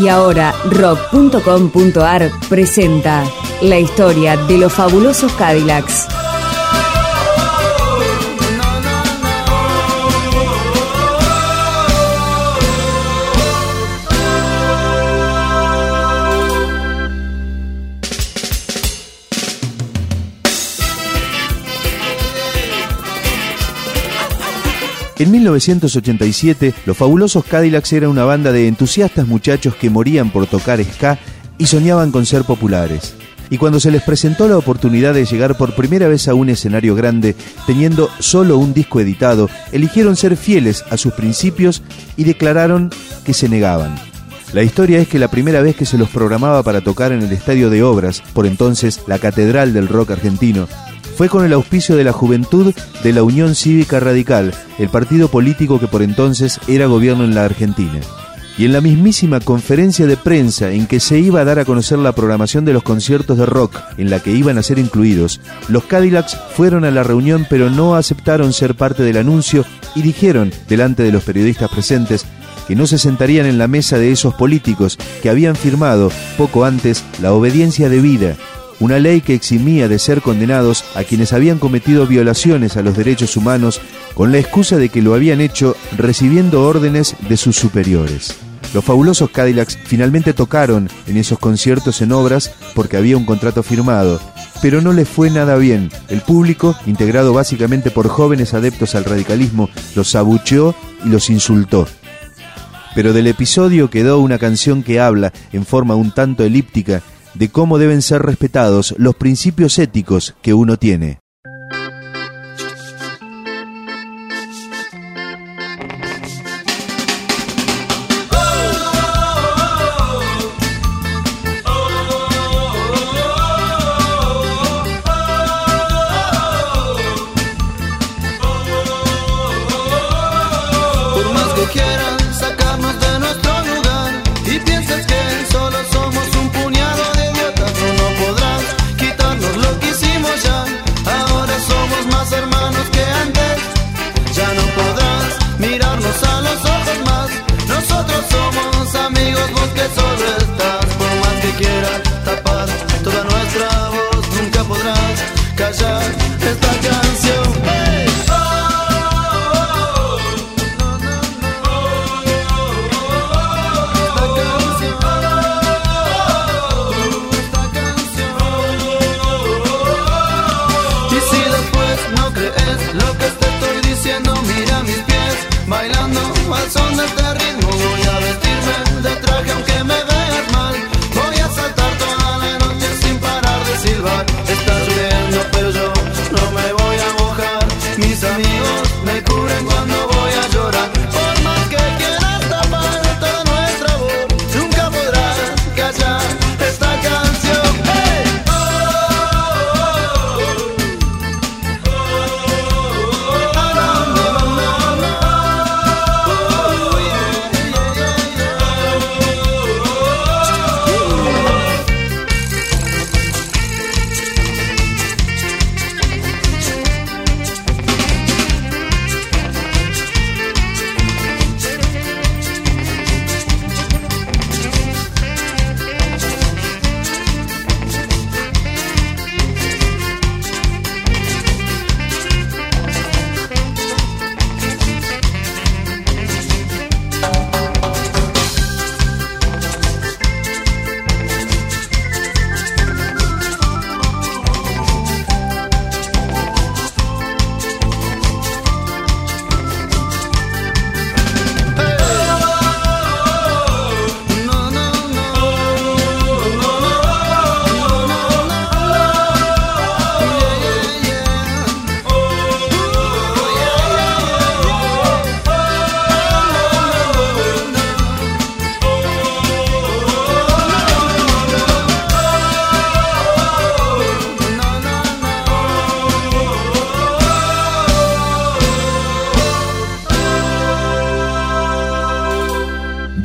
Y ahora rock.com.ar presenta la historia de los fabulosos Cadillacs. En 1987, los fabulosos Cadillacs era una banda de entusiastas muchachos que morían por tocar ska y soñaban con ser populares. Y cuando se les presentó la oportunidad de llegar por primera vez a un escenario grande, teniendo solo un disco editado, eligieron ser fieles a sus principios y declararon que se negaban. La historia es que la primera vez que se los programaba para tocar en el Estadio de Obras, por entonces la Catedral del Rock Argentino, fue con el auspicio de la juventud de la Unión Cívica Radical, el partido político que por entonces era gobierno en la Argentina. Y en la mismísima conferencia de prensa en que se iba a dar a conocer la programación de los conciertos de rock en la que iban a ser incluidos, los Cadillacs fueron a la reunión pero no aceptaron ser parte del anuncio y dijeron, delante de los periodistas presentes, que no se sentarían en la mesa de esos políticos que habían firmado poco antes la obediencia debida una ley que eximía de ser condenados a quienes habían cometido violaciones a los derechos humanos con la excusa de que lo habían hecho recibiendo órdenes de sus superiores. Los fabulosos Cadillacs finalmente tocaron en esos conciertos en obras porque había un contrato firmado, pero no les fue nada bien. El público, integrado básicamente por jóvenes adeptos al radicalismo, los abucheó y los insultó. Pero del episodio quedó una canción que habla, en forma un tanto elíptica, de cómo deben ser respetados los principios éticos que uno tiene. diciendo mira mis pies, bailando al son de este ritmo voy a vestirme.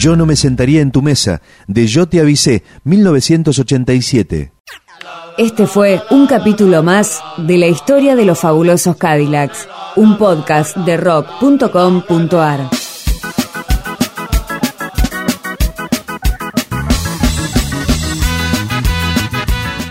Yo no me sentaría en tu mesa, de Yo te avisé, 1987. Este fue un capítulo más de la historia de los fabulosos Cadillacs, un podcast de rock.com.ar.